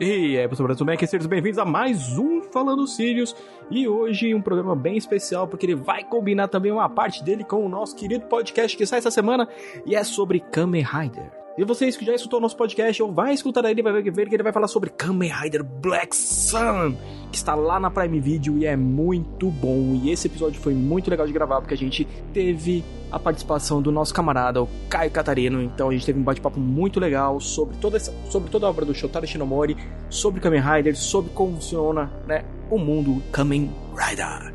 E aí, pessoal, tudo bem? Aqui sejam bem-vindos a mais um Falando Sirius. E hoje um programa bem especial, porque ele vai combinar também uma parte dele com o nosso querido podcast que sai essa semana, e é sobre Kamen Rider. E vocês que já escutou o nosso podcast, ou vai escutar ele, vai ver que ele vai falar sobre Kamen Rider Black Sun, que está lá na Prime Video e é muito bom. E esse episódio foi muito legal de gravar, porque a gente teve a participação do nosso camarada, o Caio Catarino. Então a gente teve um bate-papo muito legal sobre toda, essa, sobre toda a obra do Shotaro Shinomori, sobre Kamen Rider, sobre como funciona né, o mundo Kamen Rider.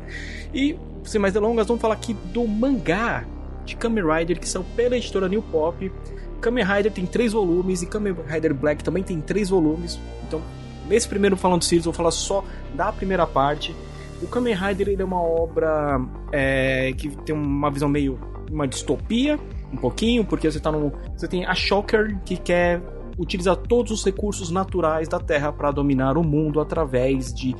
E, sem mais delongas, vamos falar aqui do mangá de Kamen Rider, que são pela editora New Pop. Kamen Rider tem três volumes e Kamen Rider Black também tem três volumes. Então, nesse primeiro falando Series, eu vou falar só da primeira parte. O Kamen Rider ele é uma obra é, que tem uma visão meio uma distopia, um pouquinho, porque você tá no. Você tem a Shocker que quer utilizar todos os recursos naturais da Terra para dominar o mundo através de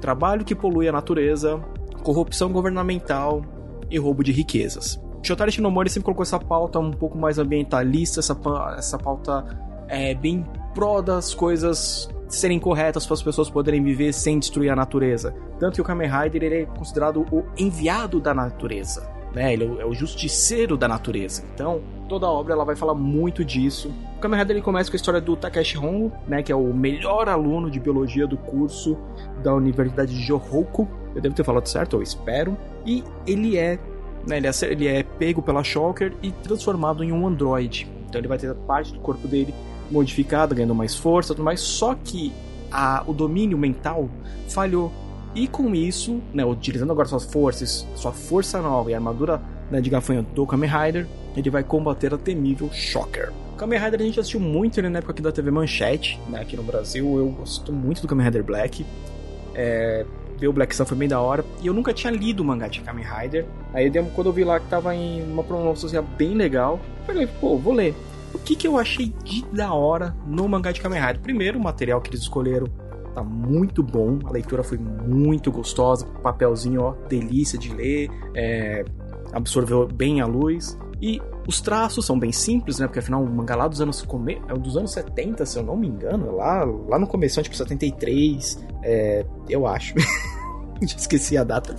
trabalho que polui a natureza, corrupção governamental e roubo de riquezas. Shotaro Shinomori sempre colocou essa pauta um pouco mais ambientalista, essa, essa pauta é, bem pró das coisas serem corretas para as pessoas poderem viver sem destruir a natureza. Tanto que o Kamen Rider ele é considerado o enviado da natureza. Né? Ele é o justiceiro da natureza. Então, toda a obra ela vai falar muito disso. O Kamen Rider ele começa com a história do Takeshi Hongo, né, que é o melhor aluno de biologia do curso da Universidade de Johoku. Eu devo ter falado certo, eu espero. E ele é né, ele, é, ele é pego pela Shocker e transformado em um androide. Então ele vai ter parte do corpo dele modificada, ganhando mais força, tudo mais. Só que a, o domínio mental falhou. E com isso, né, utilizando agora suas forças, sua força nova e armadura né, de gafanhoto do Kamen Rider, ele vai combater a temível Shocker. Kamen Rider a gente assistiu muito ele na época aqui da TV Manchete, né, aqui no Brasil. Eu gosto muito do Kamen Rider Black. É, ver o Black Sun foi bem da hora. E eu nunca tinha lido o mangá de Kamen Rider. Aí quando eu vi lá que tava em uma promoção bem legal, falei, pô, vou ler. O que, que eu achei de da hora no mangá de Kamen Rider? Primeiro, o material que eles escolheram tá muito bom, a leitura foi muito gostosa, papelzinho, ó, delícia de ler, é, absorveu bem a luz. E os traços são bem simples, né? Porque afinal, o mangá lá dos anos, come... é dos anos 70, se eu não me engano, lá, lá no começo, tipo 73, é, eu acho. Esqueci a data,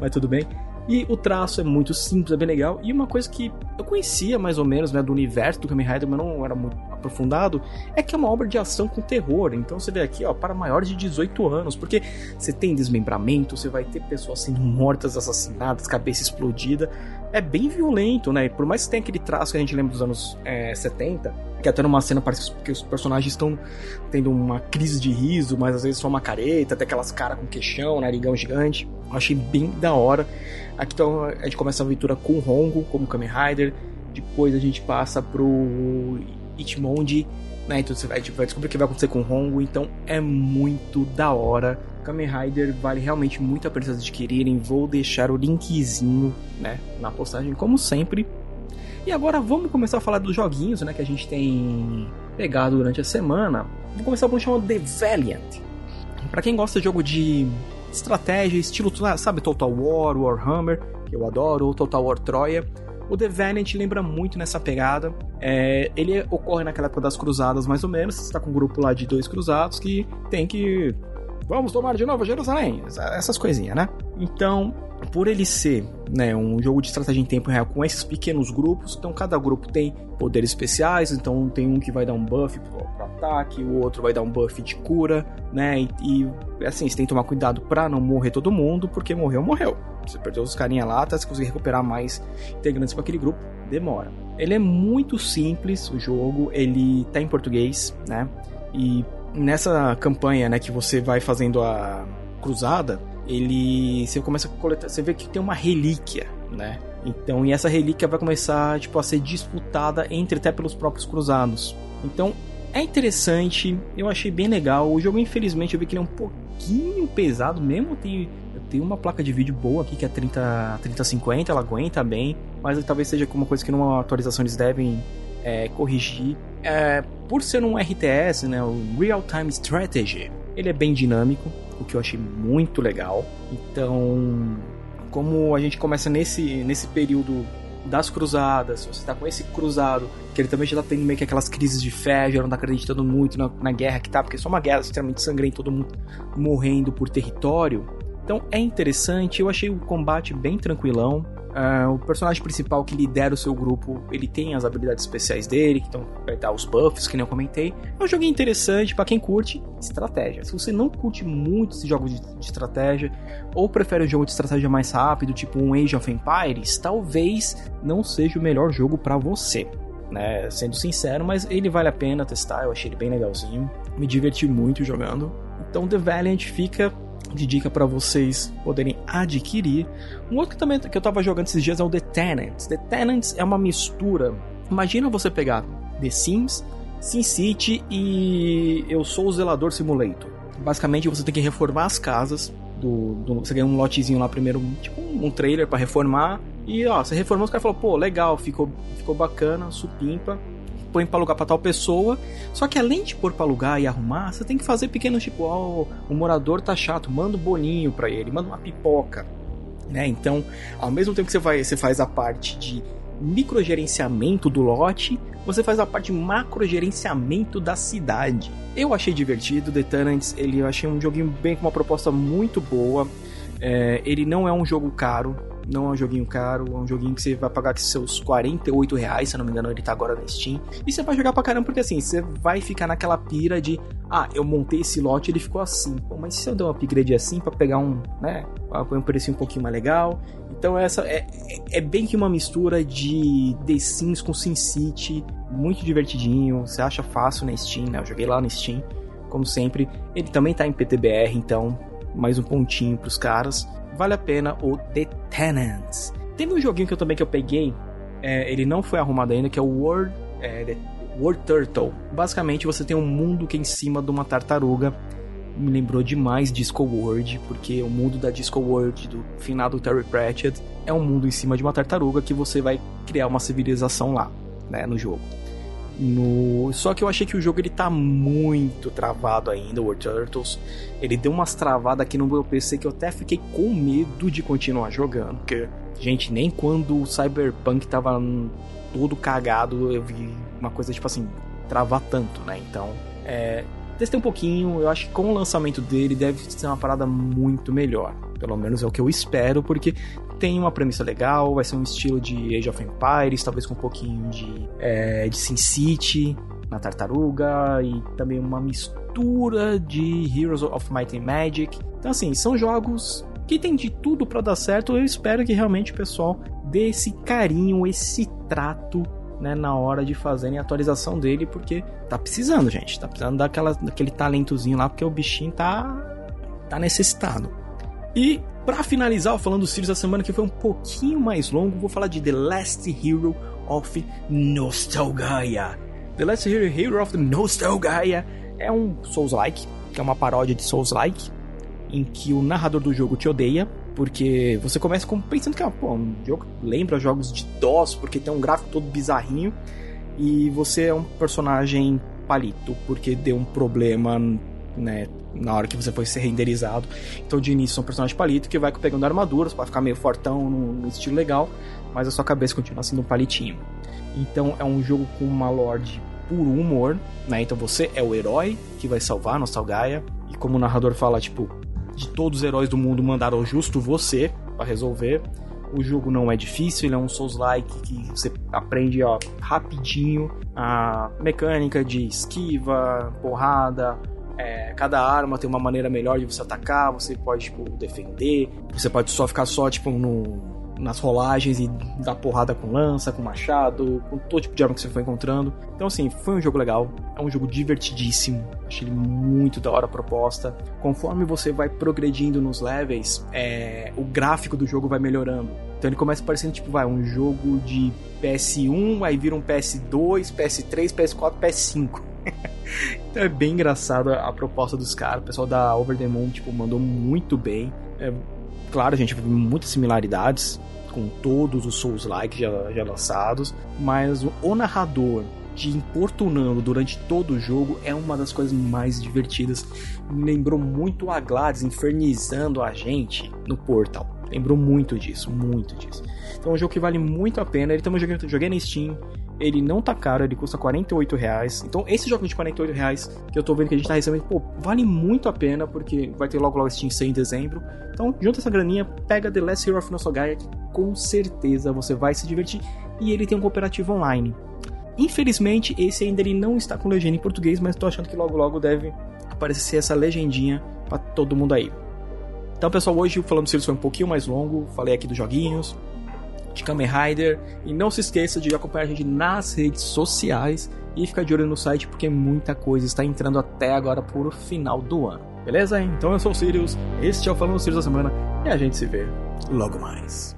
mas tudo bem. E o traço é muito simples, é bem legal. E uma coisa que eu conhecia mais ou menos né, do universo do Kamen Rider, mas não era muito aprofundado, é que é uma obra de ação com terror. Então você vê aqui, ó, para maiores de 18 anos, porque você tem desmembramento, você vai ter pessoas sendo mortas, assassinadas, cabeça explodida. É bem violento, né? Por mais que tenha aquele traço que a gente lembra dos anos é, 70, que até numa cena parece que os personagens estão tendo uma crise de riso, mas às vezes só uma careta, até aquelas caras com queixão, narigão gigante. Achei bem da hora. Aqui então a gente começa a aventura com o Hongo, como Kamen Rider. Depois a gente passa pro Itmonde, né? Então você vai, vai descobrir o que vai acontecer com o Hongo. Então é muito da hora. Kamen Rider vale realmente muito a pena vocês adquirirem. Vou deixar o linkzinho, né, na postagem, como sempre. E agora vamos começar a falar dos joguinhos, né, que a gente tem pegado durante a semana. Vou começar por um chamado The Valiant. Para quem gosta de jogo de estratégia, estilo, sabe, Total War, Warhammer, que eu adoro, ou Total War Troia. O The Valiant lembra muito nessa pegada. É, ele ocorre naquela época das cruzadas, mais ou menos. Você está com um grupo lá de dois cruzados que tem que. Vamos tomar de novo Jerusalém! Essas coisinhas, né? Então, por ele ser né, um jogo de estratégia em tempo real com esses pequenos grupos, então cada grupo tem poderes especiais, então tem um que vai dar um buff pro, pro ataque, o outro vai dar um buff de cura, né? E, e assim, você tem que tomar cuidado para não morrer todo mundo, porque morreu, morreu. Você perdeu os carinha lá, até você conseguir recuperar mais integrantes para aquele grupo, demora. Ele é muito simples, o jogo, ele tá em português, né? E nessa campanha, né, que você vai fazendo a cruzada, ele você começa a coletar, você vê que tem uma relíquia, né? Então, e essa relíquia vai começar tipo a ser disputada entre até pelos próprios cruzados. Então, é interessante, eu achei bem legal. O jogo, infelizmente, eu vi que ele é um pouquinho pesado mesmo. Tem, tenho uma placa de vídeo boa aqui que é 30, 3050, ela aguenta bem, mas talvez seja uma coisa que numa atualização eles devem é, corrigir. É, por ser um RTS, né, o Real Time Strategy, ele é bem dinâmico o que eu achei muito legal. Então, como a gente começa nesse, nesse período das cruzadas, você tá com esse cruzado, que ele também já tá tendo meio que aquelas crises de fé, já não tá acreditando muito na, na guerra que tá, porque é só uma guerra extremamente sangrenta, todo mundo morrendo por território. Então é interessante, eu achei o combate bem tranquilão. Uh, o personagem principal que lidera o seu grupo, ele tem as habilidades especiais dele, que então vai dar os buffs, que nem eu comentei. É um joguinho interessante para quem curte estratégia. Se você não curte muito esses jogos de, de, estratégia, ou prefere um jogo de estratégia mais rápido, tipo um Age of Empires, talvez não seja o melhor jogo para você. Né, sendo sincero, mas ele vale a pena testar, eu achei ele bem legalzinho, me diverti muito jogando. Então The Valiant fica de dica para vocês poderem adquirir. Um outro que também que eu tava jogando esses dias é o The Tenants. The Tenants é uma mistura. Imagina você pegar The Sims, SimCity e Eu Sou o Zelador Simulator. Basicamente você tem que reformar as casas. Do, do você ganha um lotezinho lá primeiro, tipo um, trailer para reformar. E ó, você reformou, os caras falaram, pô, legal, ficou, ficou bacana, supimpa põe pra alugar pra tal pessoa. Só que além de pôr pra alugar e arrumar, você tem que fazer pequenos tipo, ó, oh, o morador tá chato, manda um boninho pra ele, manda uma pipoca. Né? Então, ao mesmo tempo que você, vai, você faz a parte de microgerenciamento do lote, você faz a parte de macrogerenciamento da cidade. Eu achei divertido, The Tenants, ele eu achei um joguinho bem com uma proposta muito boa. É, ele não é um jogo caro, não é um joguinho caro, é um joguinho que você vai pagar seus 48 reais, se não me engano, ele tá agora na Steam. E você vai jogar pra caramba, porque assim, você vai ficar naquela pira de, ah, eu montei esse lote ele ficou assim. Pô, mas se eu der um upgrade assim pra pegar um, né, pra um preço um pouquinho mais legal. Então essa é, é, bem que uma mistura de The Sims com SimCity, muito divertidinho, você acha fácil na Steam, né? Eu joguei lá na Steam, como sempre. Ele também tá em PTBR, então mais um pontinho pros caras vale a pena o The Tenants. Teve um joguinho que eu também que eu peguei, é, ele não foi arrumado ainda, que é o World, é, World Turtle. Basicamente você tem um mundo que é em cima de uma tartaruga. Me lembrou demais Disco World, porque o mundo da Disco World do finado Terry Pratchett é um mundo em cima de uma tartaruga que você vai criar uma civilização lá, né, no jogo. No... Só que eu achei que o jogo ele tá muito travado ainda, o War Turtles. Ele deu umas travadas aqui no meu PC que eu até fiquei com medo de continuar jogando. Porque, gente, nem quando o Cyberpunk tava todo cagado eu vi uma coisa tipo assim, travar tanto, né? Então, é, testei um pouquinho, eu acho que com o lançamento dele deve ser uma parada muito melhor. Pelo menos é o que eu espero, porque tem uma premissa legal, vai ser um estilo de Age of Empires, talvez com um pouquinho de, é, de Sin City na tartaruga e também uma mistura de Heroes of Might and Magic. Então, assim, são jogos que tem de tudo para dar certo. Eu espero que realmente o pessoal dê esse carinho, esse trato né, na hora de fazerem a atualização dele, porque tá precisando, gente. Tá precisando daquela, daquele talentozinho lá, porque o bichinho tá, tá necessitado. E para finalizar, falando do Sirius da semana que foi um pouquinho mais longo, vou falar de The Last Hero of Nostalgia. The Last Hero, Hero of Nostalgia é um Souls-like, que é uma paródia de Souls-like, em que o narrador do jogo te odeia, porque você começa com, pensando que é um jogo lembra jogos de DOS, porque tem um gráfico todo bizarrinho, e você é um personagem palito, porque deu um problema né, na hora que você foi ser renderizado. Então, de início, é um personagem palito que vai pegando armaduras para ficar meio fortão no, estilo legal, mas a sua cabeça continua sendo um palitinho. Então, é um jogo com uma lore puro humor, né? Então, você é o herói que vai salvar a Nostalgaia, e como o narrador fala, tipo, de todos os heróis do mundo mandaram justo você para resolver. O jogo não é difícil, ele é um Souls-like que você aprende ó, rapidinho a mecânica de esquiva, porrada, é, cada arma tem uma maneira melhor de você atacar, você pode, tipo, defender, você pode só ficar só, tipo, no, nas rolagens e dar porrada com lança, com machado, com todo tipo de arma que você for encontrando. Então, assim, foi um jogo legal, é um jogo divertidíssimo, achei ele muito da hora a proposta. Conforme você vai progredindo nos levels, é, o gráfico do jogo vai melhorando. Então ele começa parecendo tipo, vai, um jogo de PS1, aí vira um PS2, PS3, PS4, PS5. Então é bem engraçado a proposta dos caras. O pessoal da Over the Moon, tipo, mandou muito bem. É, claro, a gente viu muitas similaridades com todos os Souls-like já, já lançados, mas o, narrador te importunando durante todo o jogo é uma das coisas mais divertidas. Lembrou muito a Gladys infernizando a gente no Portal. Lembrou muito disso, muito disso. Então é um jogo que vale muito a pena. Ele também joguei, joguei na Steam. Ele não tá caro, ele custa 48 reais. Então esse jogo de 48 reais que eu tô vendo que a gente tá recebendo, pô, vale muito a pena, porque vai ter logo logo Steam 100 em dezembro. Então junta essa graninha, pega The Last Hero of Nosogaya, que com certeza você vai se divertir. E ele tem um cooperativo online. Infelizmente, esse ainda ele não está com legenda em português, mas tô achando que logo logo deve aparecer essa legendinha para todo mundo aí. Então, pessoal, hoje o Falando Sirius foi um pouquinho mais longo. Falei aqui dos joguinhos, de Kamen Rider. E não se esqueça de acompanhar a gente nas redes sociais e ficar de olho no site, porque muita coisa está entrando até agora por final do ano. Beleza? Então eu sou o Sirius, este é o Falando Sirius da Semana e a gente se vê logo mais.